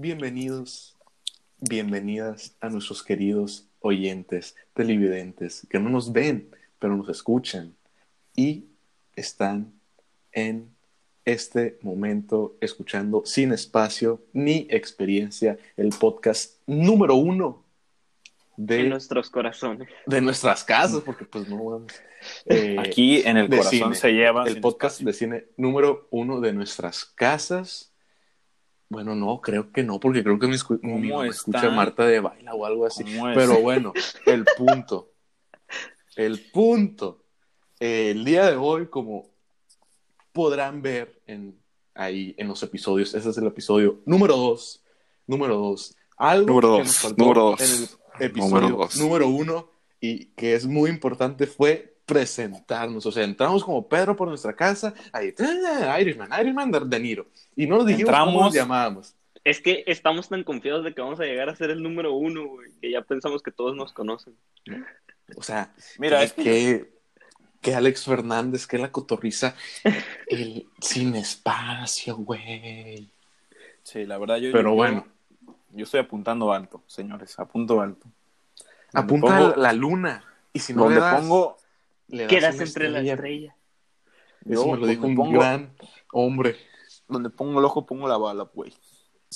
bienvenidos, bienvenidas a nuestros queridos oyentes, televidentes, que no nos ven, pero nos escuchan y están en este momento escuchando Sin Espacio ni Experiencia, el podcast número uno de, en nuestros corazones. de nuestras casas, porque pues no vamos. Eh, Aquí en el corazón cine. se lleva. el podcast espacio. de cine número uno de nuestras casas. Bueno, no, creo que no, porque creo que me, escu- ¿Cómo mi mamá escucha? Marta de baila o algo así. Pero bueno, el punto. El punto. Eh, el día de hoy, como podrán ver en, ahí en los episodios, ese es el episodio número dos. Número dos. Algo Número que dos, nos faltó número dos. en el episodio Número dos. número uno y que es muy importante fue presentarnos. O sea, entramos como Pedro por nuestra casa, ahí, "Ah, Irishman, Irishman de De Niro. Y no nos dijimos cómo Entramos. nos llamábamos. Es que estamos tan confiados de que vamos a llegar a ser el número uno, güey, que ya pensamos que todos nos conocen. O sea, Mira, que, es que que, que Alex Fernández, que la cotorriza, el sin espacio, güey. Sí, la verdad yo. Pero yo- bueno. Yo estoy apuntando alto, señores, apunto alto. Donde Apunta pongo- la luna. Y si no donde le das, pongo. Le das Quedas entre la estrella. Eso yo me lo dijo un donde pongo- gran hombre. Donde pongo el ojo, pongo la bala, güey.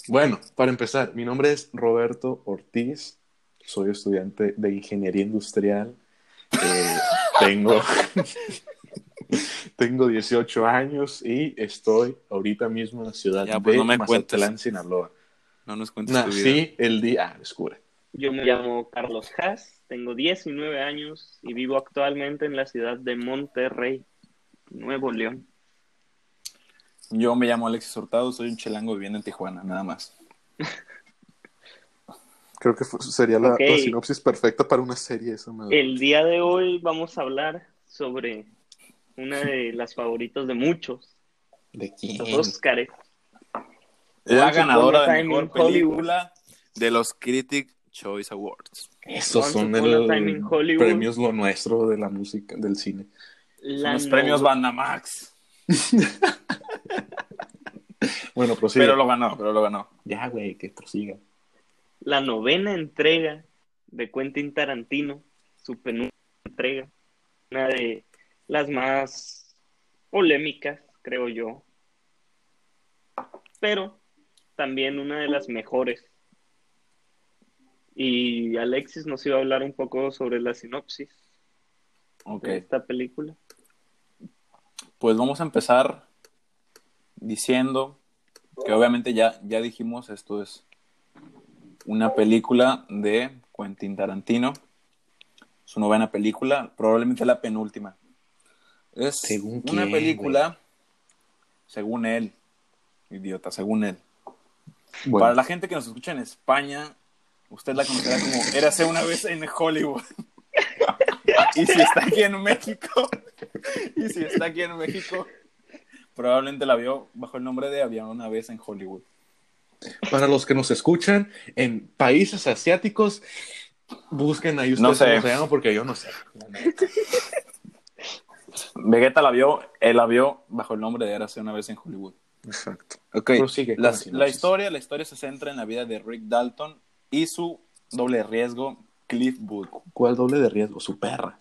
Bueno, para empezar, mi nombre es Roberto Ortiz, soy estudiante de ingeniería industrial, Eh, tengo, tengo 18 años y estoy ahorita mismo en la ciudad Ya, pues, de no me Mazatlán, cuentes. Sinaloa. No nos cuentes tu vida. Nací el día... Ah, descubre. Yo me llamo Carlos Haas, tengo 19 años y vivo actualmente en la ciudad de Monterrey, Nuevo León. Yo me llamo Alexis Hurtado, soy un chilango viviendo en Tijuana, nada más. Creo que sería la, sinopsis perfecta para una serie. Eso me... El día de hoy vamos a hablar sobre una de las favoritas de muchos, ¿De quién? los Óscares. La ganadora de mejor película de los Critic Choice Awards. Esos son el Hollywood. premios lo nuestro de la música, del cine. La los no- premios Bandamax. Bueno, prosigue. Pero lo ganó, pero lo ganó. Ya, güey, que prosiga. la novena entrega de Quentin Tarantino, su penúltima entrega, una de las más polémicas, creo yo, pero también una de las mejores. Y Alexis nos iba a hablar un poco sobre la sinopsis de esta película. Pues vamos a empezar diciendo que obviamente ya, ya dijimos, esto es una película de Quentin Tarantino, su novena película, probablemente la penúltima. Es ¿Según una quién, película, según él, idiota, según él. Bueno, Para la gente que nos escucha en España, usted la conocerá como Érase una vez en Hollywood. y si está aquí en México, y si está aquí en México, probablemente la vio bajo el nombre de Había una vez en Hollywood. para los que nos escuchan en países asiáticos, busquen ahí ustedes No sé. cómo se llama, porque yo no sé. Vegeta la vio, él la vio bajo el nombre de Érase una vez en Hollywood. Exacto. Ok, Prosigue con la, la sinopsis. la historia, la historia se centra en la vida de Rick Dalton y su doble riesgo, Cliff Booth. ¿Cuál doble de riesgo? Su perra.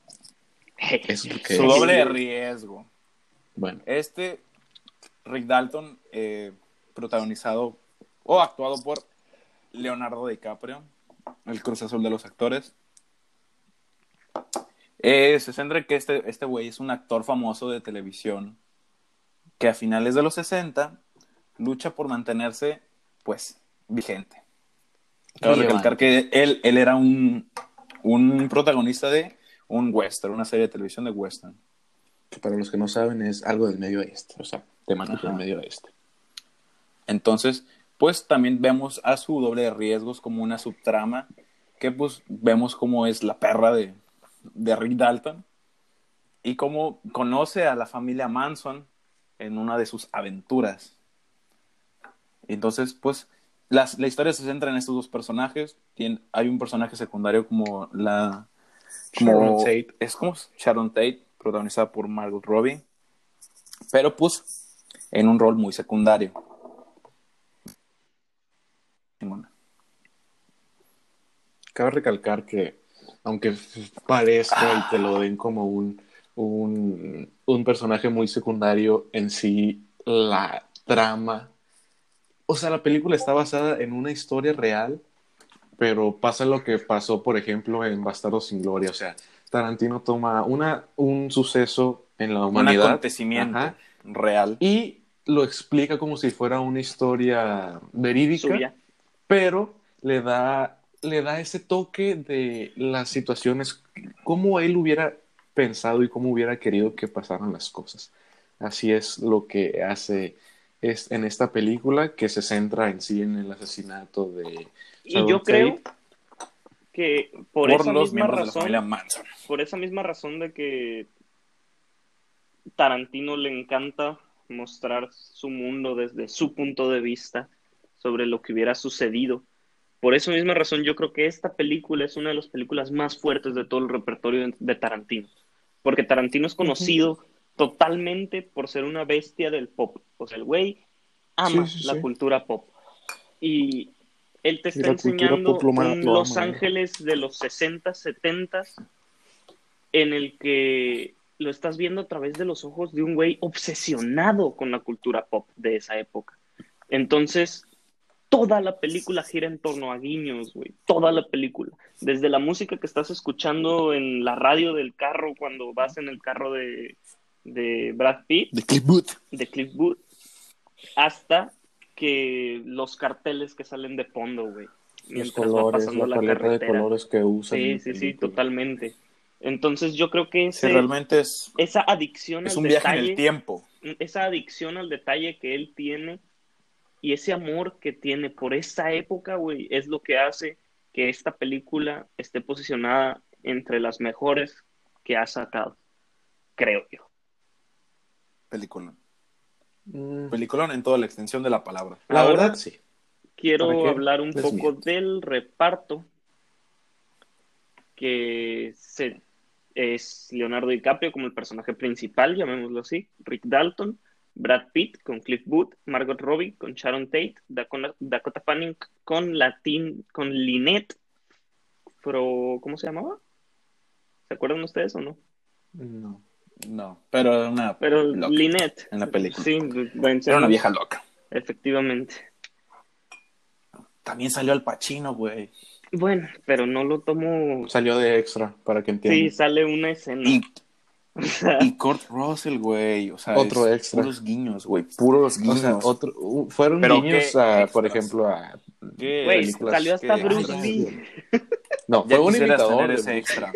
Eso es lo que Su es. doble riesgo. Bueno, Este Rick Dalton, eh, protagonizado o actuado por Leonardo DiCaprio, el Cruz Azul de los actores. Eh, se centra en que este este güey es un actor famoso de televisión que a finales de los 60 lucha por mantenerse, pues, vigente. Cabe recalcar que él, él era un, un protagonista de un western, una serie de televisión de western. que para los que no saben es algo del medio oeste, o sea, temático Ajá. del medio oeste. Entonces, pues también vemos a su doble de riesgos como una subtrama que pues vemos cómo es la perra de, de Rick Dalton y cómo conoce a la familia Manson en una de sus aventuras. Entonces, pues las- la historia se centra en estos dos personajes. Tien- hay un personaje secundario como la... Como, Sharon Tate. Es como Sharon Tate, protagonizada por Margot Robbie. Pero pues en un rol muy secundario. Cabe recalcar que, aunque parezca y te lo den como un, un, un personaje muy secundario, en sí la trama. O sea, la película está basada en una historia real, pero pasa lo que pasó, por ejemplo, en Bastardos sin Gloria. O sea, Tarantino toma una, un suceso en la humanidad. Un acontecimiento Ajá. real. y lo explica como si fuera una historia verídica, Suya. pero le da, le da ese toque de las situaciones, cómo él hubiera pensado y cómo hubiera querido que pasaran las cosas. Así es lo que hace es, en esta película, que se centra en sí en el asesinato de... Y Sharon yo creo que por, Por, esa los misma miembros de la razón, por esa misma razón de que Tarantino le encanta mostrar su mundo desde su punto de vista sobre lo que hubiera sucedido. Por esa misma razón yo creo que esta película es una de las películas más fuertes de todo el repertorio de, de Tarantino. Porque Tarantino es conocido totalmente por ser una bestia del pop. O sea, el güey ama Sí, sí, la sí. cultura pop. Y él te está enseñando un lo Los ¿eh? Ángeles de los 60, 70 en el que lo estás viendo a través de los ojos de un güey obsesionado con la cultura pop de esa época. Entonces, toda la película gira en torno a guiños, güey. Toda la película. Desde la música que estás escuchando en la radio del carro cuando vas en el carro de, de Brad Pitt, De Cliff Booth. de Cliff Booth, hasta que los carteles que salen de fondo, güey. Los Mientras va colores, pasando la la paleta de carretera. colores que usan. Sí, sí, sí, totalmente. Entonces yo creo que Sí, ese, realmente es, esa adicción es al un viaje en el tiempo. esa adicción al detalle que él tiene y ese amor que tiene por esa época, güey, es lo que hace que esta película esté posicionada entre las mejores que ha sacado, creo yo. Película. Mm, Peliculón en toda la extensión de la palabra. La Ahora- verdad, sí. Quiero ¿Para qué hablar un poco miento? del reparto que se, es Leonardo DiCaprio como el personaje principal, llamémoslo así, Rick Dalton, Brad Pitt con Cliff Booth, Margot Robbie con Sharon Tate, Dakota, Dakota Fanning con Latin, con Lynette, pero ¿cómo se llamaba? ¿Se acuerdan ustedes o no? No. No, pero era una, Pero Loca. Lynette. En la película. Sí, bueno, era una vieja loca. Efectivamente. También salió Al Pacino, güey. Bueno, pero no lo tomo. Salió de extra, para que Sí, entiendan. sale una escena. Y, O sea, y Kurt Russell, güey. O sea, Otro es extra. puros guiños, güey. Puros O guiños. sea, otro, uh, fueron Pero guiños a, por ejemplo, a ¿Qué Güey, salió hasta Bruce Lee. No, Ya fue un imitador. ese extra.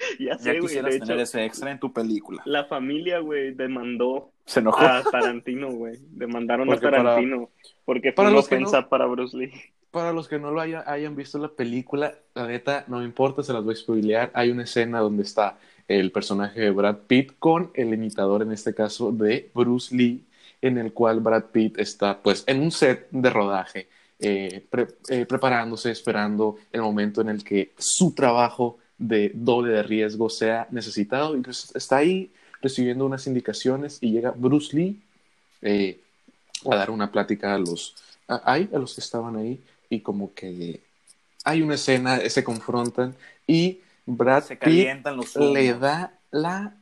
ya Ya sé, güey. quisieras De hecho, tener ese extra en tu película. la familia, güey, demandó Se enojó. a Tarantino, güey. Demandaron Porque a para- Tarantino. porque fue para una los que ofensa no- para Bruce Lee. Para los que no lo haya- hayan visto la película, la neta, no me importa, se las voy a spoilear. Hay una escena donde está el personaje de Brad Pitt con el imitador, en este caso, de Bruce Lee, en el cual Brad Pitt está, pues, en un set de rodaje, eh, pre- eh, preparándose, esperando el momento en el que su trabajo de doble de riesgo sea necesitado. Y pues está ahí recibiendo unas indicaciones y llega Bruce Lee eh, a dar una plática a los, a, a los que estaban ahí y como que hay una escena, se confrontan y Brad Se Pitt los le da la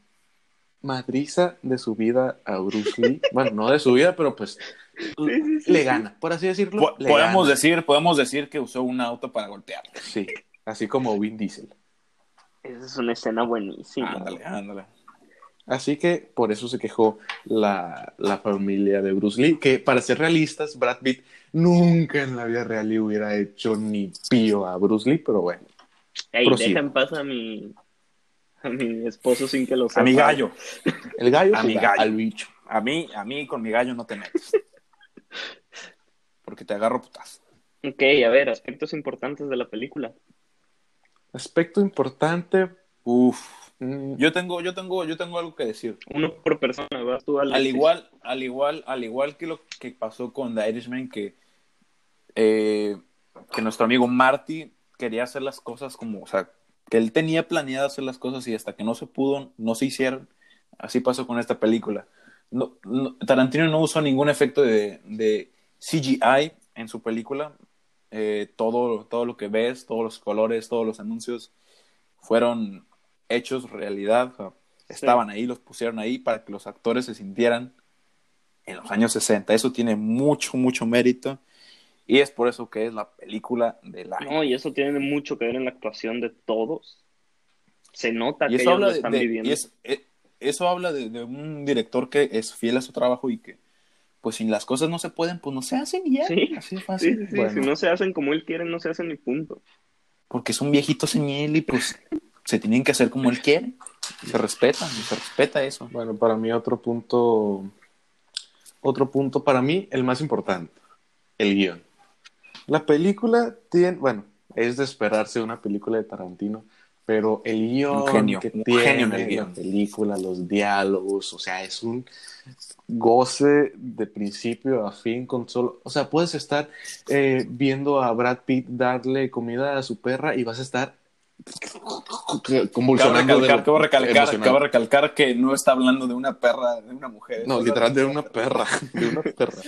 madriza de su vida a Bruce Lee. bueno, no de su vida, pero pues sí, sí, le gana, por así decirlo. Po- podemos gana. decir, podemos decir que usó un auto para golpearlo. Sí, así como Vin Diesel. Esa es una escena buenísima. Ándale, ándale. Así que por eso se quejó la, la familia de Bruce Lee, que para ser realistas, Brad Pitt nunca en la vida real le hubiera hecho ni pío a Bruce Lee, pero bueno. Ey, deja en paz a mi, a mi esposo sin que lo sepa. A mi gallo. El gallo A mi gallo. al bicho. A mí, a mí con mi gallo no te metes. Porque te agarro putazo. Ok, a ver, aspectos importantes de la película. Aspecto importante. Uf. mm, Yo tengo, yo tengo, yo tengo algo que decir. Uno por persona, ¿verdad? Tú, Al igual, al igual, al igual que lo que pasó con The Irishman, que, eh, que nuestro amigo Marty quería hacer las cosas como, o sea, que él tenía planeado hacer las cosas y hasta que no se pudo, no se hicieron. Así pasó con esta película. No, no- Tarantino no usó ningún efecto de, de CGI en su película. Eh, todo, todo lo que ves, todos los colores, todos los anuncios fueron hechos realidad, o sea, estaban ahí, los pusieron ahí para que los actores se sintieran en los años 60. Eso tiene mucho, mucho mérito. Y es por eso que es la película del año. No, y eso tiene mucho que ver en la actuación de todos. Se nota Y que eso ellos habla lo están de- viviendo. y es- eh, eso habla de, de un director que es fiel a su trabajo y que, pues, si las cosas no se pueden, pues no se hacen y ya. Sí, Así de Sí, fácil. sí, sí, Bueno, Si no se hacen como él quiere, no se hacen ni punto. Porque es un viejito señel y, pues, se tienen que hacer como él quiere. Se respetan, y se respeta eso. Bueno, para mí otro punto, otro punto para mí, el más importante, el guion. La película tiene, bueno, es de esperarse una película de Tarantino, pero el guion genio, que tiene la película, los diálogos, o sea, es un goce de principio a fin con solo, o sea, puedes estar eh, viendo a Brad Pitt darle comida a su perra y vas a estar convulsionando de recalcar, cabe recalcar, cabe recalcar que no está hablando de una perra, de una mujer. No, literal de una perra, de una perra.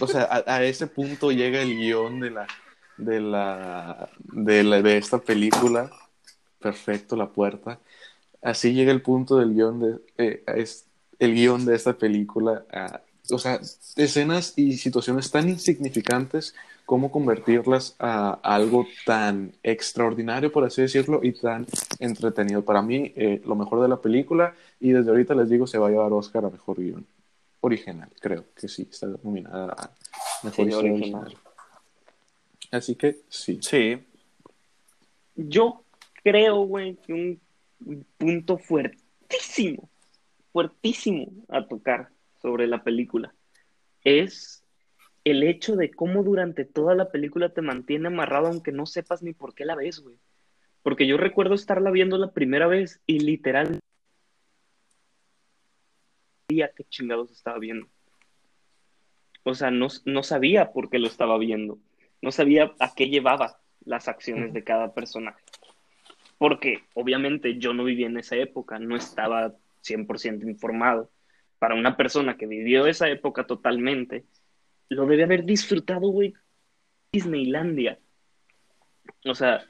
O sea, a, a ese punto llega el guion de la, de la, de la, de esta película. Perfecto, la puerta. Así llega el punto del guion de, eh, es el guion de esta película. a- o sea, escenas y situaciones tan insignificantes cómo convertirlas a algo tan extraordinario, por así decirlo, y tan entretenido. Para mí, eh, lo mejor de la película, y desde ahorita les digo, se va a llevar Oscar a Mejor Guión. Original, creo que sí, está nominada a Mejor Sí, original. original. Así que sí. Sí, Yo creo, güey, que un punto fuertísimo, fuertísimo a tocar sobre la película es el hecho de cómo durante toda la película te mantiene amarrado aunque no sepas ni por qué la ves, güey. Porque yo recuerdo estarla viendo la primera vez y literal sabía qué chingados estaba viendo. O sea, no, no sabía por qué lo estaba viendo. No sabía a qué llevaba las acciones de cada personaje. Porque obviamente yo no vivía en esa época, no estaba 100% informado. Para una persona que vivió esa época totalmente, lo debe haber disfrutado, güey, Disneylandia. O sea,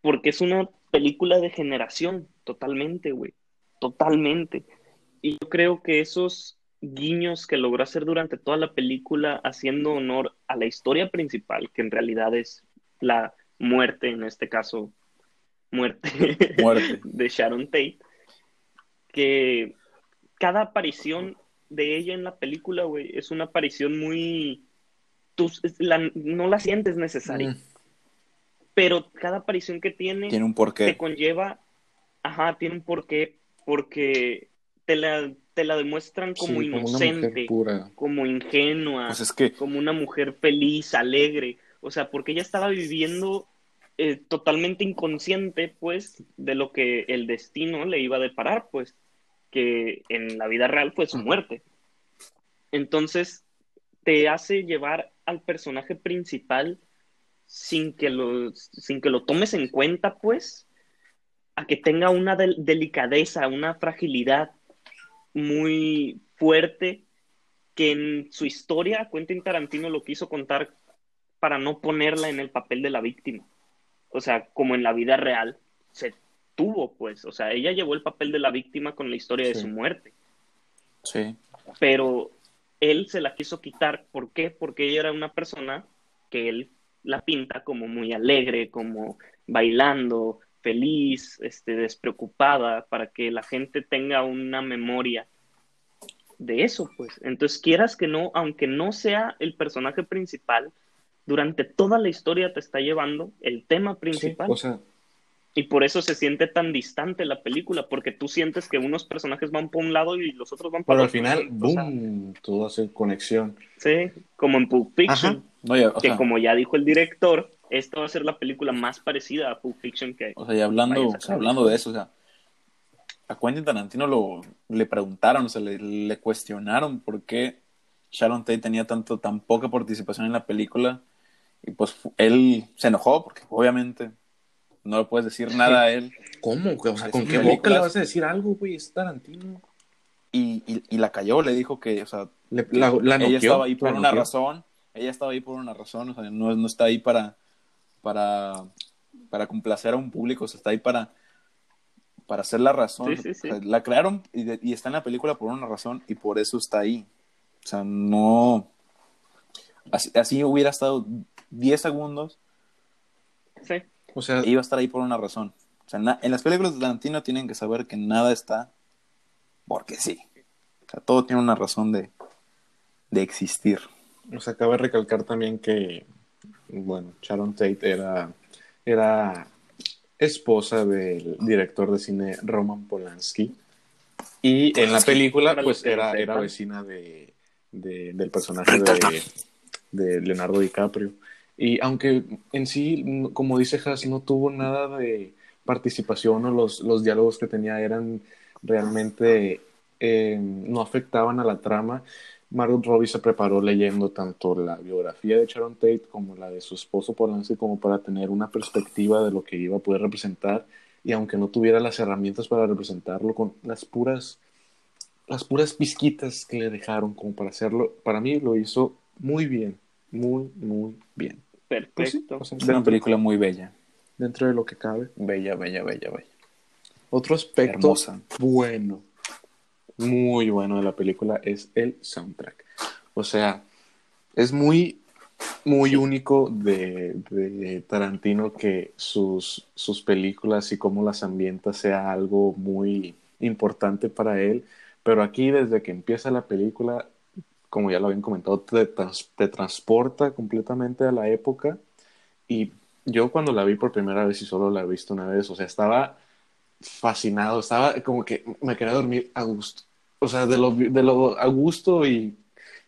porque es una película de generación, totalmente, güey. Totalmente. Y yo creo que esos guiños que logró hacer durante toda la película, haciendo honor a la historia principal, que en realidad es la muerte, en este caso, muerte, muerte. de Sharon Tate, que cada aparición de ella en la película, güey, es una aparición muy... Tú la- no la sientes necesaria, Mm. pero cada aparición que tiene Tiene un te porqué. conlleva, ajá, tiene un porqué, porque te la, te la demuestran como Sí, inocente, pura. como ingenua, Pues es que como una mujer feliz, alegre, o sea, porque ella estaba viviendo eh, totalmente inconsciente, pues, de lo que el destino le iba a deparar, pues, que en la vida real fue su muerte. Entonces, te hace llevar al personaje principal sin que lo, sin que lo tomes en cuenta, pues, a que tenga una del- delicadeza, una fragilidad muy fuerte que en su historia Quentin Tarantino lo quiso contar para no ponerla en el papel de la víctima. O sea, como en la vida real se tuvo, pues. O sea, ella llevó el papel de la víctima con la historia de su muerte. sí, Pero él se la quiso quitar. ¿Por qué? Porque ella era una persona que él la pinta como muy alegre, como bailando, feliz, este, despreocupada, para que la gente tenga una memoria de eso, pues. Entonces, quieras que no, aunque no sea el personaje principal, durante toda la historia te está llevando el tema Sí, principal. o sea, Y por eso se siente tan distante la película, porque tú sientes que unos personajes van por un lado y los otros van pero al otro. final, O sea, boom, todo hace conexión. Sí, como en Pulp Fiction, que sea, como ya dijo el director, esta va a ser la película más parecida a Pulp Fiction que hay. o sea, y hablando, o sea, hablando de eso, o sea, a Quentin Tarantino lo, le preguntaron, o sea, le, le cuestionaron por qué Sharon Tate tenía tanto, tan poca participación en la película, y pues él se enojó, porque obviamente no le puedes decir nada a él, ¿Cómo? O sea, ¿con qué boca le vas a decir algo, güey? Es Tarantino. y, y, y la cayó, le dijo que, o sea, Le- la, la ella noqueó, estaba ahí por una noqueó. razón, ella estaba ahí por una razón, o sea, no, no está ahí para, para, para complacer a un público, o sea, está ahí para, para hacer la razón. Sí, sí, sí. O sea, la crearon y, de- y está en la película por una razón y por eso está ahí. O sea, no... Así, así hubiera estado 10 segundos Sí. O sea, iba a estar ahí por una razón. O sea, en las películas de Tarantino tienen que saber que nada está porque sí. O sea, todo tiene una razón de, de existir. o sea, cabe recalcar también que, bueno, Sharon Tate era, era esposa del director de cine Roman Polanski. Y en la película, pues era, era vecina de, de- del personaje de, de Leonardo DiCaprio. Y aunque en sí, no- como dice Haas, no tuvo nada de participación o los, los diálogos que tenía eran realmente, eh, no afectaban a la trama, Margot Robbie se preparó leyendo tanto la biografía de Sharon Tate como la de su esposo Polanski como para tener una perspectiva de lo que iba a poder representar y aunque no tuviera las herramientas para representarlo con las puras las puras pizquitas que le dejaron como para hacerlo, para mí lo hizo muy bien, muy, muy bien. Perfecto. Pues sí, o sea, Es una película muy bella. dentro de lo que cabe. Bella, bella, bella, bella. Otro aspecto Hermosa. bueno, muy bueno de la película es el soundtrack. O sea, es muy, muy único de, de Tarantino que sus, sus películas y cómo las ambienta sea algo muy importante para él. Pero aquí, desde que empieza la película, como ya lo habían comentado, te, trans- te transporta completamente a la época. Y yo cuando la vi por primera vez y solo la he visto una vez, o sea, estaba fascinado, estaba como que me quería dormir a gusto. O sea, de lo, de lo a gusto y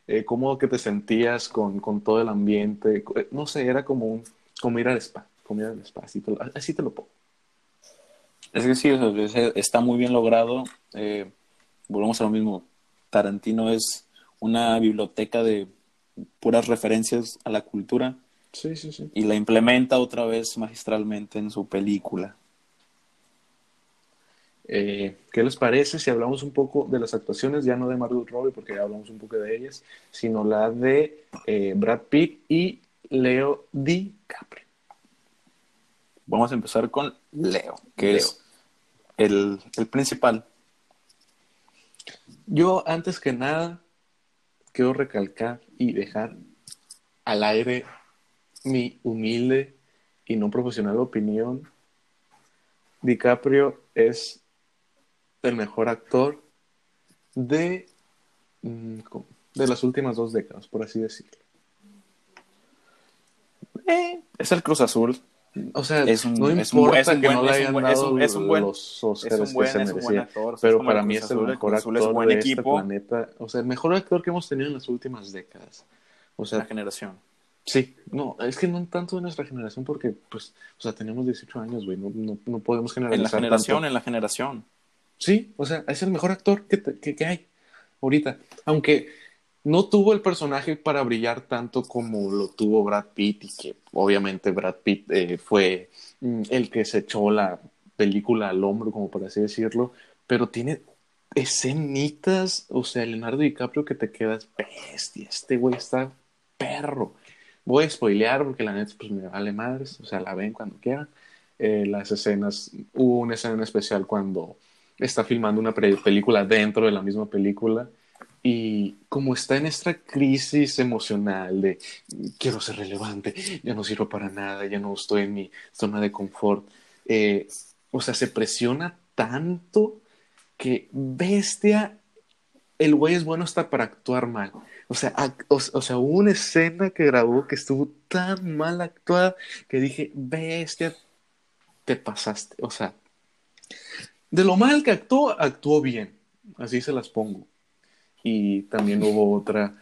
eh, cómodo que te sentías con, con todo el ambiente. Eh, No sé, era como un, como ir al spa, como ir al spa, así te lo, así te lo pongo. Es que sí, o sea, es- está muy bien logrado. Eh, volvemos a lo mismo. Tarantino es una biblioteca de puras referencias a la cultura Sí, sí, sí. y la implementa otra vez magistralmente en su película. Eh, ¿Qué les parece si hablamos un poco de las actuaciones, ya no de Margot Robbie, porque ya hablamos un poco de ellas, sino la de eh, Brad Pitt y Leo DiCaprio? Vamos a empezar con Leo, que Leo. es el, el principal. Yo, antes que nada, quiero recalcar y dejar al aire mi humilde y no profesional opinión. DiCaprio es el mejor actor de, mm, de las últimas dos décadas, por así decirlo. Eh, es el Cruz Azul. O sea, Es un- no es un- importa es un que buen- no le es un hayan dado un- es un buen- los Oscars Es un buen, que se es merecía. actor. Pero para mí es el mejor actor es buen de equipo. este planeta. O sea, el mejor actor que hemos tenido en las últimas décadas. O La sea, generación. sí, no, es que no tanto de nuestra generación porque, pues, o sea, tenemos 18 años, güey, no, no, no podemos En la generalizar generación, tanto. en la generación. Sí, o sea, es el mejor actor que, te- que, que hay ahorita. Aunque no tuvo el personaje para brillar tanto como lo tuvo Brad Pitt y que obviamente Brad Pitt eh, fue mm, el que se echó la película al hombro, como por así decirlo, pero tiene escenitas, o sea, Leonardo DiCaprio que te quedas bestia, este güey está perro. Voy a spoilear porque la neta pues me vale madres, o sea, la ven cuando quieran. Eh, las escenas, hubo una escena en especial cuando está filmando una película dentro de la misma película y como está en esta crisis emocional de quiero ser relevante, ya no sirvo para nada, ya no estoy en mi zona de confort, eh, o sea, se presiona tanto que bestia, el güey es bueno hasta para actuar mal. O sea, o, o sea, hubo una escena que grabó que estuvo tan mal actuada que dije, bestia, te pasaste. O sea, de lo mal que actuó, actuó bien. Así se las pongo. Y también hubo otra,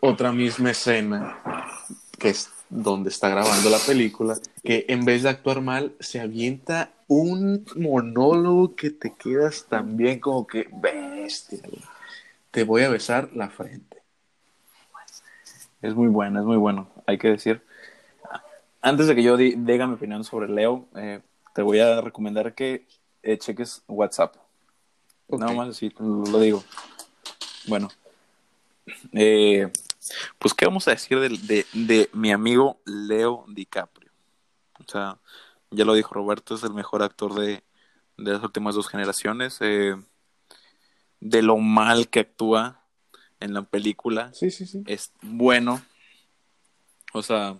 otra misma escena, que es donde está grabando la película, que en vez de actuar mal, se avienta un monólogo que te quedas también como que bestia. Te voy a besar la frente. Es muy bueno, es muy bueno, hay que decir. Antes de que yo di- diga mi opinión sobre Leo, eh, te voy a recomendar que eh, cheques WhatsApp. Nada más así, lo digo. Bueno, eh, Pues, ¿qué vamos a decir de, de, de mi amigo Leo DiCaprio? O sea, ya lo dijo Roberto, es el mejor actor de, de las últimas dos generaciones. eh, de lo mal que actúa en la película, Sí, sí, sí. es bueno. O sea,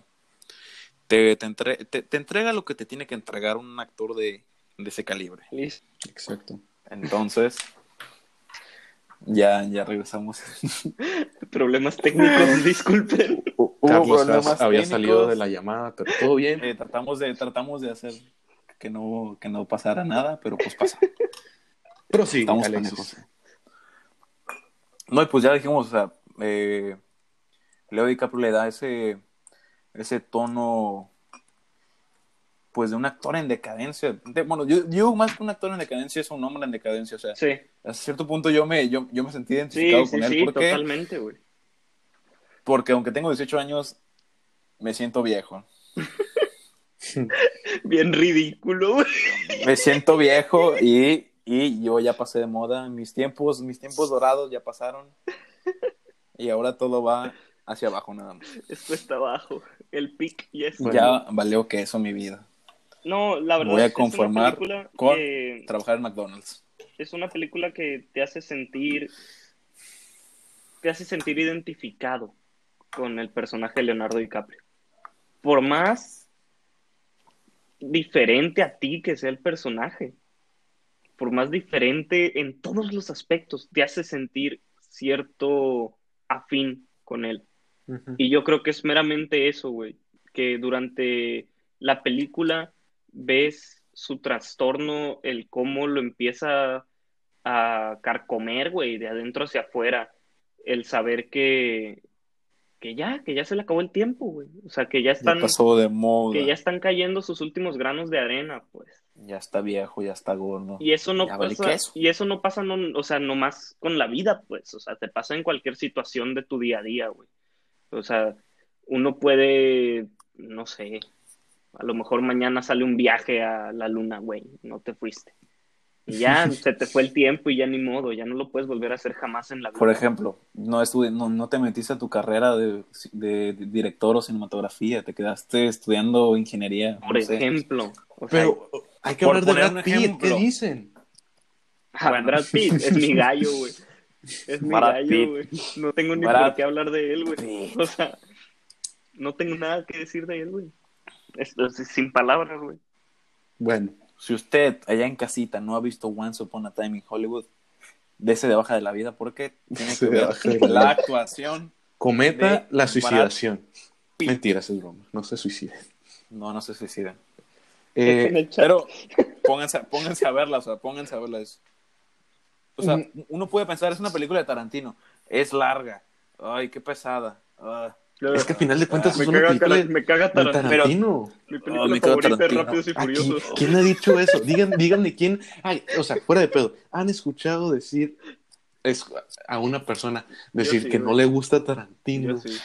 te, te, entre- te- te entrega lo que te tiene que entregar un actor de, de ese calibre. Listo. Exacto. Entonces, ya, ya regresamos. Problemas técnicos, disculpen. Hubo Carlos problemas había técnicos. salido de la llamada, pero todo bien. Eh, tratamos de tratamos de hacer que no que no pasara nada, pero pues pasa. Pero sí, Estamos Alexis. No, y pues ya dijimos, o sea, eh, Leo DiCaprio le da ese ese tono pues de un actor en decadencia. De- bueno, yo, yo más que un actor en decadencia es un hombre en decadencia, o sea, Sí, hasta cierto punto yo me yo, yo me sentí identificado sí, con él sí, porque totalmente, güey. porque aunque tengo 18 años me siento viejo. Bien ridículo, güey. Me siento viejo y, y yo ya pasé de moda. Mis tiempos, mis tiempos dorados ya pasaron. Y ahora todo va hacia abajo nada más. Esto está abajo. El pic ya está. Bueno. Ya valió que eso mi vida. No, la verdad Voy a es que es conformar una película con que- trabajar en McDonald's. es una película que te hace sentir te hace sentir identificado con el personaje de Leonardo DiCaprio. Por más diferente a ti que sea el personaje, por más diferente en todos los aspectos, te hace sentir cierto afín con él. Y yo creo que es meramente eso, güey, que durante la película ves su trastorno, el cómo lo empieza a carcomer, güey, de adentro hacia afuera, el saber que, que ya, que ya se le acabó el tiempo, güey, o sea, que ya Ya están, pasó de moda. que ya están cayendo sus últimos granos de arena, pues. Ya está viejo, ya está gordo. Y eso no Ya vale pasa, queso. y eso no pasa, no, o sea, nomás con la vida, pues, o sea, te pasa en cualquier situación de tu día a día, güey. O sea, uno puede, no sé, a lo mejor mañana sale un viaje a la luna, güey, no te fuiste. Y ya se te fue el tiempo y ya ni modo, ya no lo puedes volver a hacer jamás en la vida. Por ejemplo, no, estudi- no, no te metiste a tu carrera de, de director o cinematografía, te quedaste estudiando ingeniería. Por no sé. ejemplo, o sea, Pero hay que hablar de Brad Pitt. ¿Qué dicen? ah, bueno. Brad Pitt es mi gallo, güey. Es mi Brad gallo, güey. No tengo ni Brad por qué hablar de él, güey. O sea, no tengo nada que decir de él, güey. Esto es sin palabras, güey. Bueno, Si usted allá en casita no ha visto Once Upon a Time in Hollywood, dese de baja de la vida porque tiene que ver la actuación. cometa De la suicidación. Pitt. Mentiras, es broma. No se suiciden. No, no se suiciden. Eh. Pero pónganse, pónganse a verla, o sea, pónganse a verla eso. O sea, uno puede pensar, es una película de Tarantino, es larga, ay, qué pesada. Ah. es que al final de cuentas me, es una película me caga Tarantino. Mi Ah, película me caga favorita es Tarantino. Rápidos y Aquí, Furiosos. ¿Quién ha dicho eso? Digan, díganme quién. Ay, o sea, fuera de pedo. ¿Han escuchado decir es- a una persona decir sí, que güey. no le gusta Tarantino? Yo sí,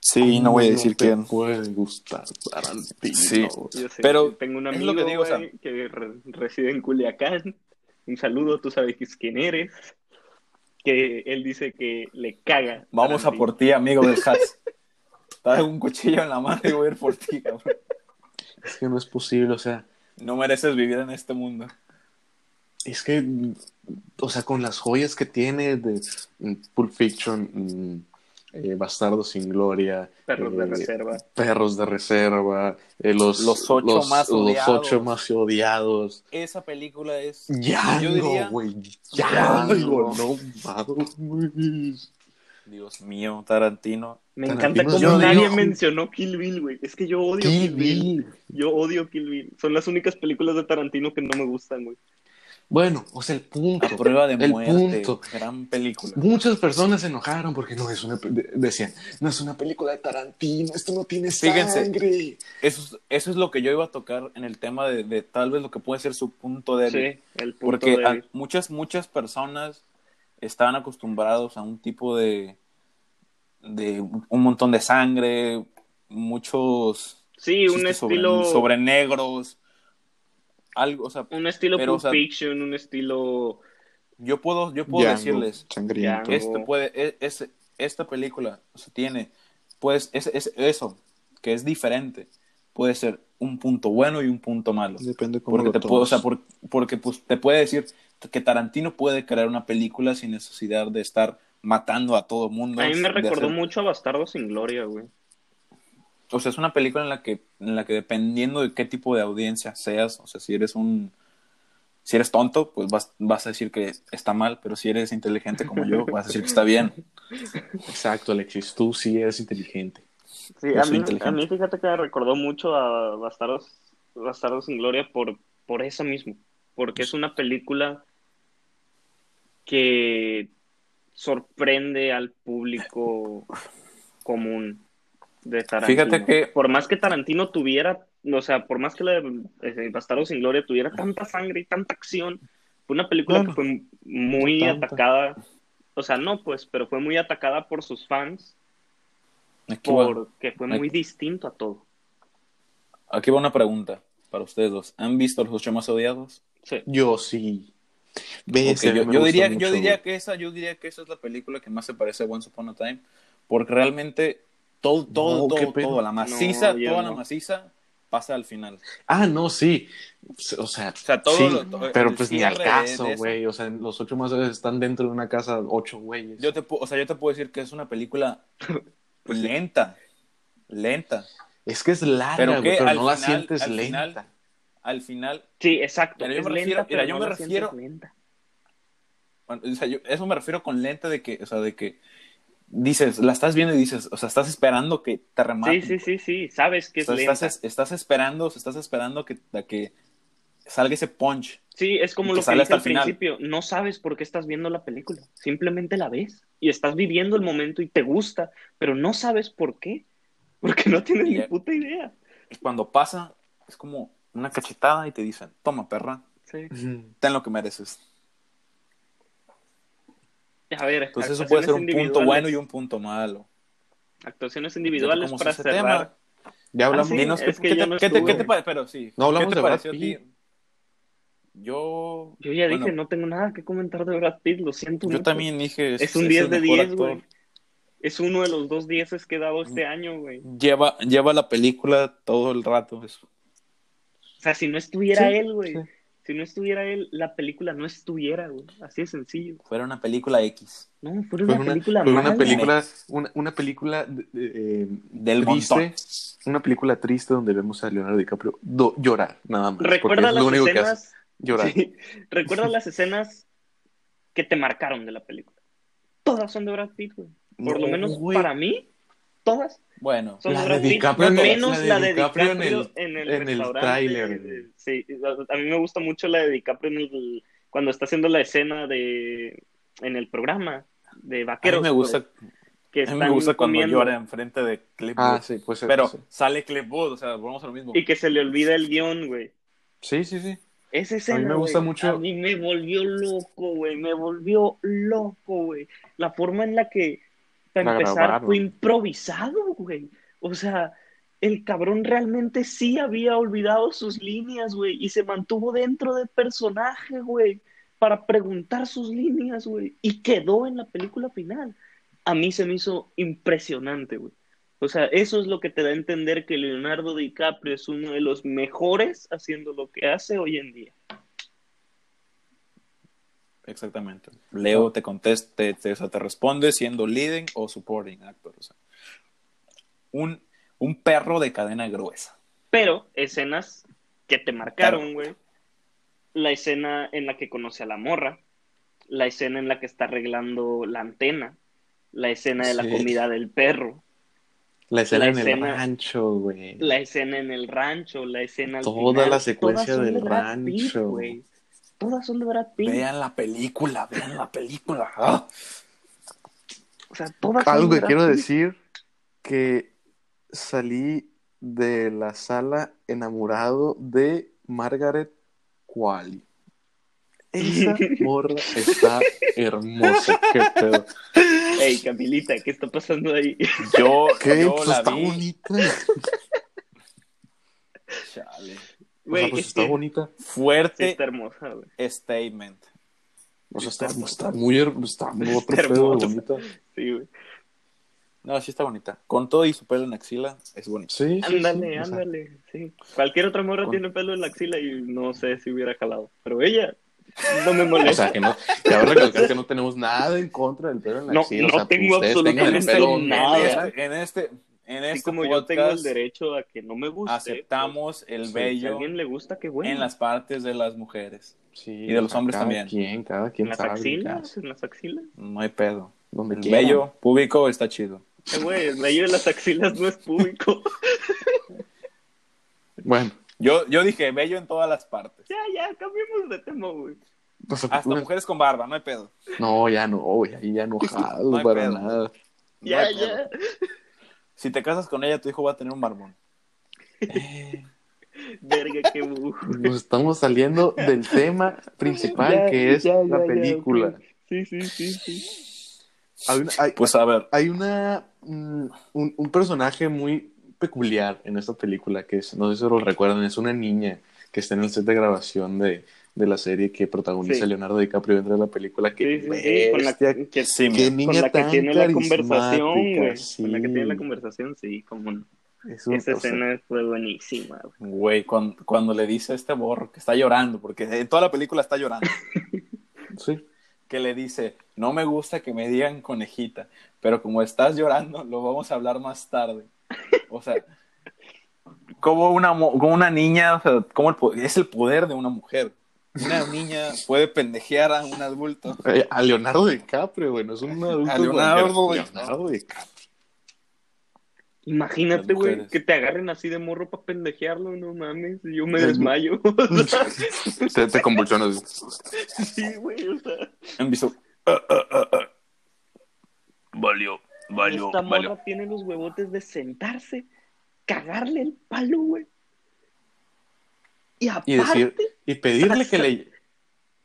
Sí, no voy a decir te quién. puede gustar Tarantino. Sí. yo sé. Pero tengo un es amigo lo que digo, o sea- que re- reside en Culiacán. Un saludo, tú sabes quién eres. Que él dice que le caga. Vamos a por ti, amigo del Hats. Trae un cuchillo en la mano y voy a ir por ti, cabrón. Es que no es posible, o sea, No mereces vivir en este mundo. es que, o sea, con las joyas que tiene de Pulp Fiction, mm, eh, Bastardo sin Gloria, Perros de eh, reserva. Perros de Reserva, eh, los, Los ocho más los odiados. ocho más odiados. Esa película es. Django, diría- güey. Django. Django, no mames. Dios mío, Tarantino. Me Tarantino encanta un nadie mencionó Kill Bill, güey. Es que yo odio Kill, Kill Bill. Bill. Yo odio Kill Bill. Son las únicas películas de Tarantino que no me gustan, güey. Bueno, o sea, el punto. A prueba de el muerte. punto. Gran película. Muchas personas se enojaron porque no es una. de- Decían, no es una película de Tarantino, esto no tiene Fíjense. sangre. Eso es, eso es lo que yo iba a tocar en el tema de, de tal vez lo que puede ser su punto débil. Sí, el punto Porque de... a- muchas, muchas personas estaban acostumbrados a un tipo de, de un montón de sangre, muchos Sí, un sobre- estilo... sobre, negros, algo, o sea, Un estilo Pero, Pulp o sea, Fiction, un estilo... yo puedo, yo puedo Django, decirles, Sangriento. Este puede, e- ese, esta película o sea, tiene, pues, es, es eso, que es diferente, puede ser un punto bueno y un punto malo. Depende cómo Porque, lo te puedo, o sea, por- porque pues, te puede decir que Tarantino puede crear una película sin necesidad de estar matando a todo mundo. A mí me recordó hacer- mucho a Bastardo sin Gloria, güey. O sea, es una película en la que, en la que dependiendo de qué tipo de audiencia seas, o sea, si eres un... Si eres tonto, pues vas, vas a decir que está mal, pero si eres inteligente como yo, vas a decir que está bien. Exacto, Alexis, tú sí eres inteligente. Sí, Yo a mí, inteligente. a mí fíjate que me recordó mucho a Bastardos, Bastardos sin Gloria por, por eso mismo. Porque es una película que sorprende al público común de Tarantino. Fíjate que- Por más que Tarantino tuviera, o sea, por más que la de eh, Bastardos sin Gloria tuviera tanta sangre y tanta acción, fue una película Bueno, que fue muy tanta. atacada. O sea, no, pues, pero fue muy atacada por sus fans Aquí va, porque fue muy distinto a todo. aquí va una pregunta para ustedes dos. ¿Han visto Los Ocho Más Odiados? Sí. Yo sí. Ve, Ok, ese yo, yo diría, mucho, yo diría que esa, yo diría que esa es la película que más se parece a Once Upon a Time, porque realmente todo, todo, No, todo, todo, la maciza, No, toda la no. maciza pasa al final. Ah, no, sí. O sea, O sea, todo sí, lo- todo- pero pues ni al caso, güey. O sea, los ocho más veces están dentro de una casa, ocho güeyes. Yo te, o sea, yo te puedo decir que es una película lenta, lenta. Es que es larga, Pero pero no la final- sientes al lenta. final- Al final, Sí, exacto. Pero yo es me lenta, refiero- mira, yo no me refiero- lenta. bueno, o sea, yo- eso me refiero con lenta de que, o sea, de que dices, la estás viendo y dices, o sea, estás esperando que te remate. Sí, sí, sí, sí. Sabes que es Estás, lenta. estás, estás esperando, o sea, estás esperando que, a que salga ese punch. Sí, es como que lo que sale dije hasta al final. principio. No sabes por qué estás viendo la película. Simplemente la ves y estás viviendo el momento y te gusta, pero no sabes por qué. Porque no tienes Y ni puta idea. Cuando pasa, es como una cachetada y te dicen, toma perra, Sí. Ten lo que mereces. A ver, Entonces eso puede ser un punto bueno y un punto malo. Actuaciones individuales Como para ese cerrar. tema. Ya hablamos. Ah, sí. Dinos, es ¿qué, que qué no qué te- qué te pare- Pero sí. No hablamos ¿qué te de Brad pareció a ti? Pitt. Yo. Yo ya dije, no tengo nada que comentar de Brad Pitt, lo siento Yo mucho. también dije. Es un el 10 de mejor 10, actor. güey. Es uno de los dos 10 que he dado este año, güey. Lleva, lleva la película todo el rato. es- O sea, si no estuviera Sí, él, güey. sí. Si no estuviera él, la película no estuviera, güey. Así de sencillo. Fuera una película X. No, fuera Fue una, una, película fue una película, una, una película de- de- eh, Del triste, montón. una película triste donde vemos a Leonardo DiCaprio do- llorar, nada más. Recuerda las único que hace, escenas. llorar. sí, recuerda las escenas que te marcaron de la película. Todas son de Brad Pitt, güey. Por lo No, menos para mí, todas Bueno, son La de. DiCaprio menos la la de DiCaprio en el- en el, en el tráiler, güey. Sí, a a mí me gusta mucho la de DiCaprio en el, cuando está haciendo la escena de en el programa de a vaqueros. mí me gusta, pues, que a mí me están gusta cuando comiendo llora enfrente de Clip Ah, sí, pues sí, Pero sí. sale Clip o sea, volvemos a lo mismo. y que se le olvida el guion, güey. Sí, sí, sí. Esa escena, A mí me gusta mucho- A mí me volvió loco, güey. Me volvió loco, güey. La forma en la que, para empezar, fue improvisado, güey. O sea, el cabrón realmente sí había olvidado sus líneas, güey. Y se mantuvo dentro del personaje, güey. Para preguntar sus líneas, güey. Y quedó en la película final. A mí se me hizo impresionante, güey. O sea, eso es lo que te da a entender que Leonardo DiCaprio es uno de los mejores haciendo lo que hace hoy en día. Exactamente. Leo te contesta, te, te- o sea, te responde siendo leading o supporting actor. O sea, un, un perro de cadena gruesa. Pero escenas que te marcaron, güey. La escena en la que conoce a la morra. La escena en la que está arreglando la antena. La escena de la Sí. comida del perro. La escena La en el rancho, güey. La escena en el rancho. La escena al Toda final. la secuencia del rancho. güey. Todas son de Brad Pitt. Vean la película, vean la película. ¡Ah! O sea, todas son Algo de que Brad quiero Pitt. decir que salí de la sala enamorado de Margaret Qualley. Esa morra está hermosa. Qué pedo. Ey, Camilita, ¿qué está pasando ahí? Yo, ¿Qué? yo Pues la está vi. bonita. Chale. O Güey, sea, pues es está que bonita. sí Fuerte está hermosa, güey. statement. O sea, está, está muy her- está otro Está pedo bonita. Sí, güey. No, sí está bonita. Con todo y su pelo en la axila, es bonita. Sí, sí, Ándale, sí, o sea, ándale, sí. Cualquier otra morra Con- tiene pelo en la axila y no sé si hubiera jalado. Pero ella no me O molesta. sea, que no, cabe recalcar que no tenemos nada en contra del pelo en la No, axila. no o sea, tengo absolutamente pelo nada. quieran. En este, en Así este como yo tengo el derecho a que no me guste. aceptamos el pues, si a alguien le gusta, qué bueno. en las partes de las mujeres. Sí, Y de los hombres cada también. Quien, cada en quien las sabe lo que axilas, en las axilas. No hay pedo. Donde El quiera. vello público está chido. Eh, güey, el vello de las axilas no es público. Bueno, Yo, yo dije bello en todas las partes. ya, ya, cambiemos de tema, güey. o sea, Hasta pues, mujeres con barba, no hay pedo. no, ya no, güey, ahí ya no jalo No para pedo. nada. No Ya, ya. Si te casas con ella, tu hijo va a tener un barbón. Verga, qué bu. Nos estamos saliendo del tema principal Ya, que es ya, la ya, película. Sí, sí, sí, sí. Hay una, hay, Pues a ver, hay una mm, un, un personaje muy peculiar en esta película que es, no sé si lo recuerdan, es una niña que está en el set de grabación de, de la serie que protagoniza Sí. Leonardo DiCaprio dentro de la película. Que Sí, sí, sí, con la que, sí, qué mira, niña con la que tan tiene la conversación, güey. sí. Con la que tiene la conversación, sí, como no. Es un- Esa o sea, escena fue buenísima, güey. güey, cuando, cuando le dice a este borro que está llorando, porque en toda la película está llorando, sí. que le dice, no me gusta que me digan conejita, pero como estás llorando, lo vamos a hablar más tarde. O sea, como una, mo- como una niña, o sea, como el po- es el poder de una mujer. Una niña puede pendejear a un adulto. Eh, A Leonardo DiCaprio, güey, no es un adulto. A Leonardo. DiCaprio. Leonardo DiCaprio. Imagínate, güey, que te agarren así de morro para pendejearlo, no mames, y yo me Es- desmayo. Te, te convulsionas. sí, güey, o sea. En viso, "Ah, ah, ah, ah". Valió, valió, Esta valió. morra tiene los huevotes de sentarse, cagarle el palo, güey. Y aparte, Y decir, y pedirle que le.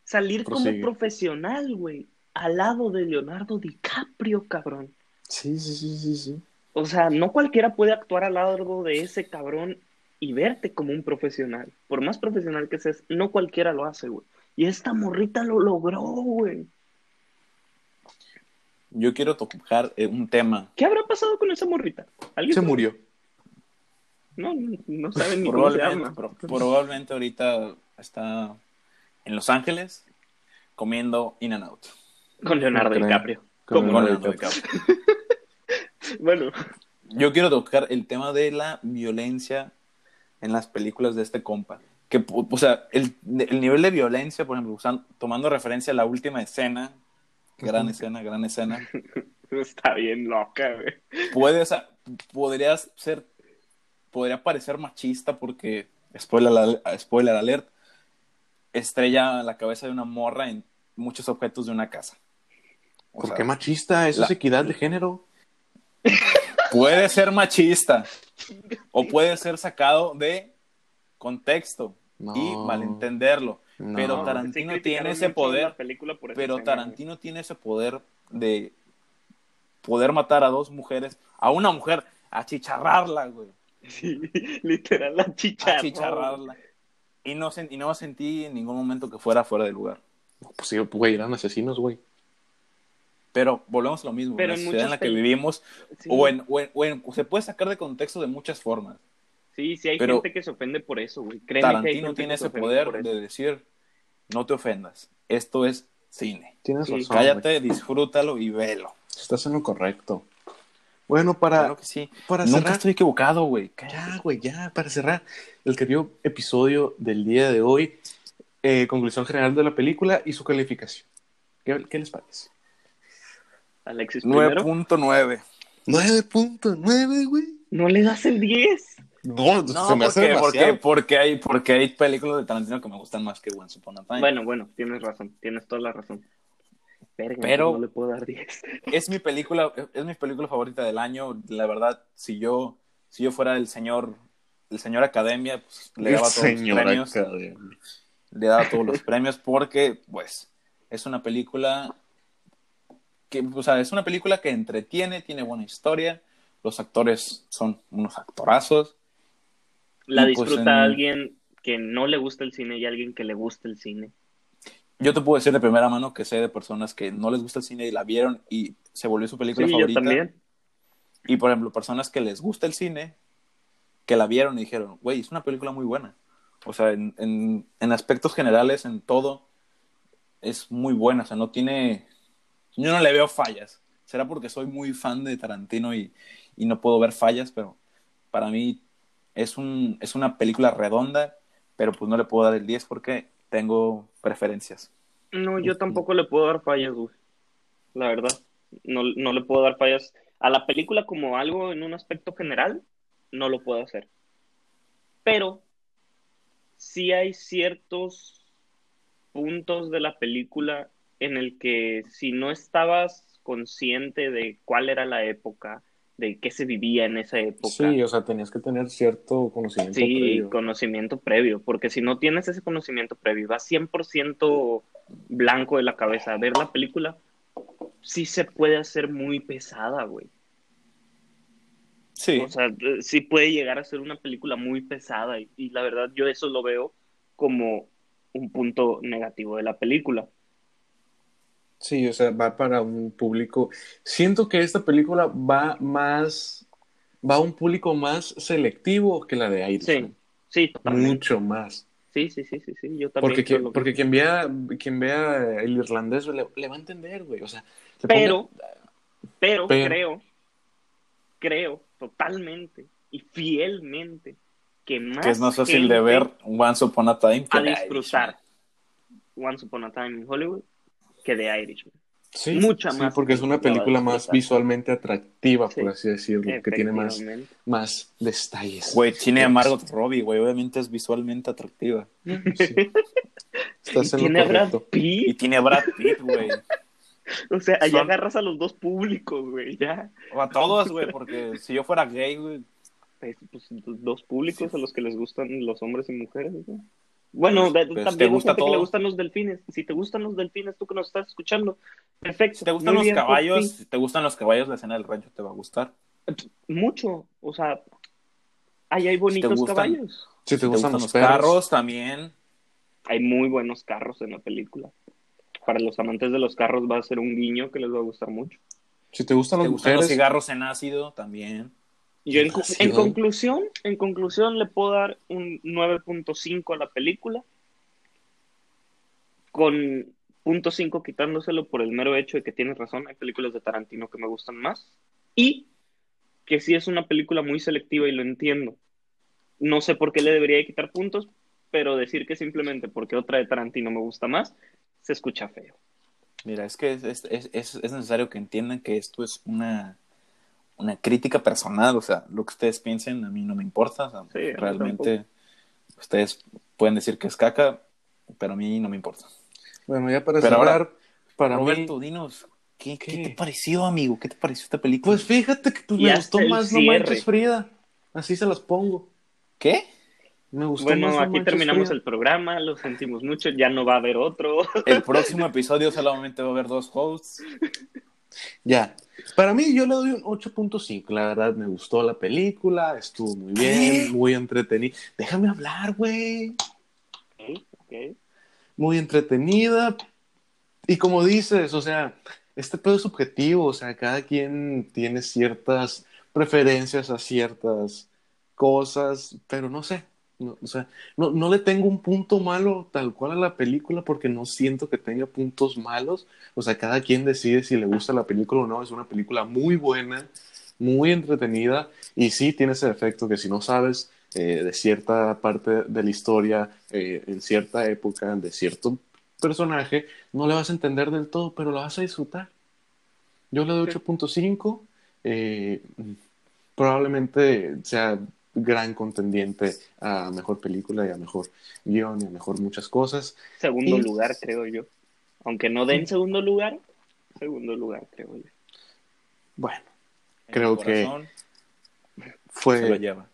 salir prosigue. como profesional, güey. Al lado de Leonardo DiCaprio, cabrón. Sí, sí, sí, sí, sí. O sea, no cualquiera puede actuar al lado de ese cabrón y verte como un profesional. Por más profesional que seas, no cualquiera lo hace, güey. Y esta morrita lo logró, güey. Yo quiero tocar eh, un tema. ¿Qué habrá pasado con esa morrita? ¿Alguien Se sabe? murió. No, no, no saben ni cómo se Probablemente, llama. pro- probablemente ahorita está en Los Ángeles comiendo In and Out. Con Leonardo No. DiCaprio. Con. Leonardo DiCaprio. DiCaprio. Bueno, Yo quiero tocar el tema de la violencia en las películas de este compa. Que, pu- o sea, el, el nivel de violencia, por ejemplo, usan- tomando referencia a la última escena, gran escena, gran escena, está bien loca, güey. puede, o sea, podrías ser, podría parecer machista porque, spoiler, spoiler alert, estrella la cabeza de una morra en muchos objetos de una casa. O ¿Por sea, qué machista? Eso la- es equidad de género. Puede ser machista o puede ser sacado de contexto No. y malentenderlo. No. Pero No, Tarantino sí tiene ese poder, película por Pero escena, Tarantino tiene ese poder de poder matar a dos mujeres, a una mujer, achicharrarla, güey. güey. Sí, literal, la chicharra. Achicharrarla. Y no, y no sentí en ningún momento que fuera fuera de lugar. Pues sí, güey, eran asesinos, güey. Pero volvemos a lo mismo. Pero en la en sociedad en la que vivimos, Sí. o, en, o en- o en- se puede sacar de contexto de muchas formas. Sí, sí hay Pero gente que se ofende por eso, güey. Créeme Tarantino tiene que ese poder de decir, no te ofendas, esto es cine. Tienes Sí. razón. güey. Cállate, disfrútalo y velo. Estás en lo correcto. Bueno, para, Claro que sí. para Nunca cerrar. estoy equivocado, güey. Ya, güey, ya, para cerrar el querido episodio del día de hoy, eh, conclusión general de la película y su calificación. ¿Qué, qué les parece? Alexis primero. 9.9. 9.9, güey. No le das el 10. No, No, se me hace porque, porque, hay, porque hay películas de Tarantino que me gustan más que Once Upon a Time. Bueno, bueno, tienes razón. Tienes toda la razón. Verga, Pero- no le puedo dar 10. Es mi película, es mi película favorita del año. La verdad, si yo, si yo fuera el señor, el señor Academia, pues le daba todos los premios. Academia. le daba todos los premios porque, pues, es una película que, o sea, es una película que entretiene, tiene buena historia, los actores son unos actorazos. La pues, disfruta en- alguien que no le gusta el cine y alguien que le gusta el cine. Yo te puedo decir de primera mano que sé de personas que no les gusta el cine y la vieron y se volvió su película Sí, yo favorita. también. Y por ejemplo, personas que les gusta el cine, que la vieron y dijeron, güey, es una película muy buena. O sea, en, en, en aspectos generales, en todo, es muy buena. O sea, no tiene. Yo no le veo fallas. Será porque soy muy fan de Tarantino y, y no puedo ver fallas, pero para mí es, un, es una película redonda, pero pues no le puedo dar el 10 porque tengo preferencias. No, yo tampoco le puedo dar fallas, güey. La verdad. No, no le puedo dar fallas. A la película como algo en un aspecto general, no lo puedo hacer. Pero sí hay ciertos puntos de la película en el que si no estabas consciente de cuál era la época, de qué se vivía en esa época. Sí, o sea, tenías que tener cierto conocimiento Sí, previo. conocimiento previo, porque si no tienes ese conocimiento previo y vas 100% blanco de la cabeza a ver la película, sí se puede hacer muy pesada, güey. Sí. O sea, eh, sí puede llegar a ser una película muy pesada y, y la verdad yo eso lo veo como un punto negativo de la película. Sí, o sea, va para un público. Siento que esta película va más, va a un público más selectivo que la de Sí, Irishman. sí, totalmente. Mucho más. Sí, sí, sí, sí, sí, yo también Porque, porque quien vea, quien vea el irlandés le, le va a entender, güey. O sea, se Pero, ponga- pero, Pero- creo, creo totalmente y fielmente que más que es más fácil de ver Once Upon a Time que a disfrutar. Once Upon a Time in Hollywood que de Irishman. sí, mucha sí, más porque es una película más disfrutar. visualmente atractiva, Sí, por así decirlo, que tiene más, más detalles. Güey, tiene a Margot Robbie, güey. Obviamente es visualmente atractiva. Sí. Estás Y en tiene lo a Brad correcto. Y Pitt. tiene a Brad Pitt, güey. O sea, allá Son- agarras a los dos públicos, güey, ya. O a todos, güey, porque si yo fuera gay, güey. Pues, pues, dos públicos a los que les gustan los hombres y mujeres, ¿no? Bueno, Pues, ¿te también hay gusta gente que le gustan los delfines. Si te gustan los delfines, tú que nos estás escuchando, perfecto. Si te gustan Muy los bien caballos, si te gustan los caballos, la escena del rancho te va a gustar. Mucho, o sea, ahí hay bonitos gustan- caballos. Si te Si te gustan, gustan los los perros, carros, también. Hay muy buenos carros en la película. Para los amantes de los carros va a ser un guiño que les va a gustar mucho. si te gustan Si te gustan los cigarros en ácido, también. Yo en, Demasiado. en conclusión, en conclusión le puedo dar un 9.5 a la película, con punto .5 quitándoselo por el mero hecho de que tienes razón, hay películas de Tarantino que me gustan más, y que sí es una película muy selectiva y lo entiendo. No sé por qué le debería de quitar puntos, pero decir que simplemente porque otra de Tarantino me gusta más, se escucha feo. Mira, es que es, es, es, es necesario que entiendan que esto es una, una crítica personal. O sea, lo que ustedes piensen a mí no me importa. O sea, Sí, a mí realmente ustedes pueden decir que es caca, pero a mí no me importa. bueno, ya para Pero cerrar, ahora, para Roberto, mí, dinos, ¿qué, ¿qué? ¿Qué? te pareció, amigo? ¿Qué te pareció esta película? pues fíjate que pues, me gustó más No. Manches Frida. Así se las pongo. ¿Qué? Me gustó más Bueno, No aquí terminamos Frida. el programa, lo sentimos mucho, ya no va a haber otro. El próximo episodio solamente va a haber dos hosts. Ya. Para mí, yo le doy un 8.5. La verdad, me gustó la película, estuvo muy bien, muy entretenida. Déjame hablar, güey. Ok, ok. Muy entretenida. Y como dices, o sea, este pedo es subjetivo, o sea, cada quien tiene ciertas preferencias a ciertas cosas, pero no sé. No, o sea, no, no le tengo un punto malo tal cual a la película porque no siento que tenga puntos malos. O sea, cada quien decide si le gusta la película o no. Es una película muy buena, muy entretenida y sí tiene ese efecto que si no sabes eh, de cierta parte de la historia, eh, en cierta época, de cierto personaje, no le vas a entender del todo, pero la vas a disfrutar. Yo le doy Sí. 8.5. eh, probablemente sea gran contendiente a mejor película y a mejor guion y a mejor muchas cosas. Segundo Y- lugar, creo yo. Aunque no den segundo lugar, segundo lugar, creo yo. Bueno, En Creo que corazón Se lo fue, lleva.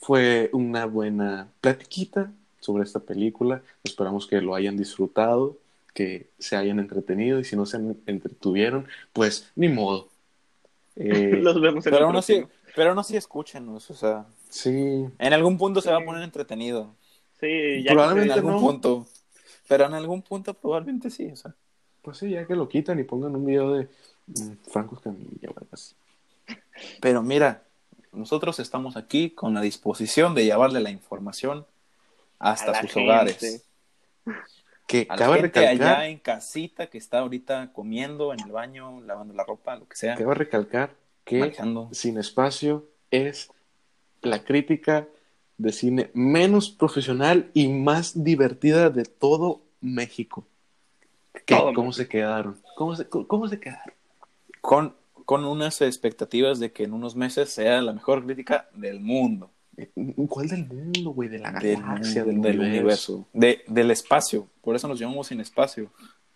fue una buena platiquita sobre esta película. Esperamos que lo hayan disfrutado, que se hayan entretenido y si no se entretuvieron, pues ni modo. Eh, Los vemos en Pero el aún así, pero aún así escúchenos, o sea, sí, en algún punto se va a poner entretenido. Sí, ya Probablemente En algún no. punto. Pero en algún punto probablemente sí, o sea. pues sí, ya que lo quitan y pongan un video de mm, Franco Escamilla o algo así. Pero mira, nosotros estamos aquí con la disposición de llevarle la información hasta A la sus gente. hogares. Que A la cabe gente recalcar, allá en casita que está ahorita comiendo en el baño, lavando la ropa, lo que sea, cabe recalcar que manejando. Sin Espacio es la crítica de cine menos profesional y más divertida de todo México. ¿Qué? Todo ¿Cómo México. se quedaron? ¿Cómo se, cómo se quedaron? Con, con unas expectativas de que en unos meses sea la mejor crítica del mundo. ¿Cuál del mundo, güey? De la galaxia, del, del universo. universo. De, del espacio. Por eso nos llamamos sin espacio.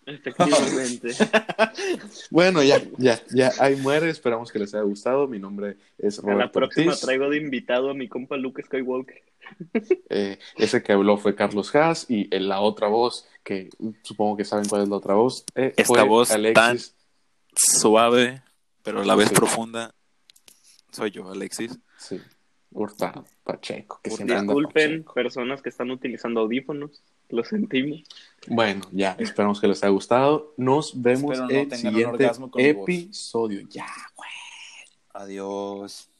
Efectivamente. Bueno, ya, ya, ya. Ahí muere. Esperamos que les haya gustado. Mi nombre es A la Roberto próxima Ortiz. traigo de invitado a mi compa Luke Skywalker. Eh, ese que habló fue Carlos Haas y en la otra voz, que supongo que saben cuál es la otra voz, eh, Esta fue voz Alexis. Suave, pero a la vez Sí. profunda. Soy yo, Alexis. Sí, Hurtado Pacheco. Que Disculpen, Pacheco. personas que están utilizando audífonos. Lo sentimos. Bueno, ya, esperamos que les haya gustado. Nos vemos Espero no en el siguiente episodio. Ya, güey. Adiós.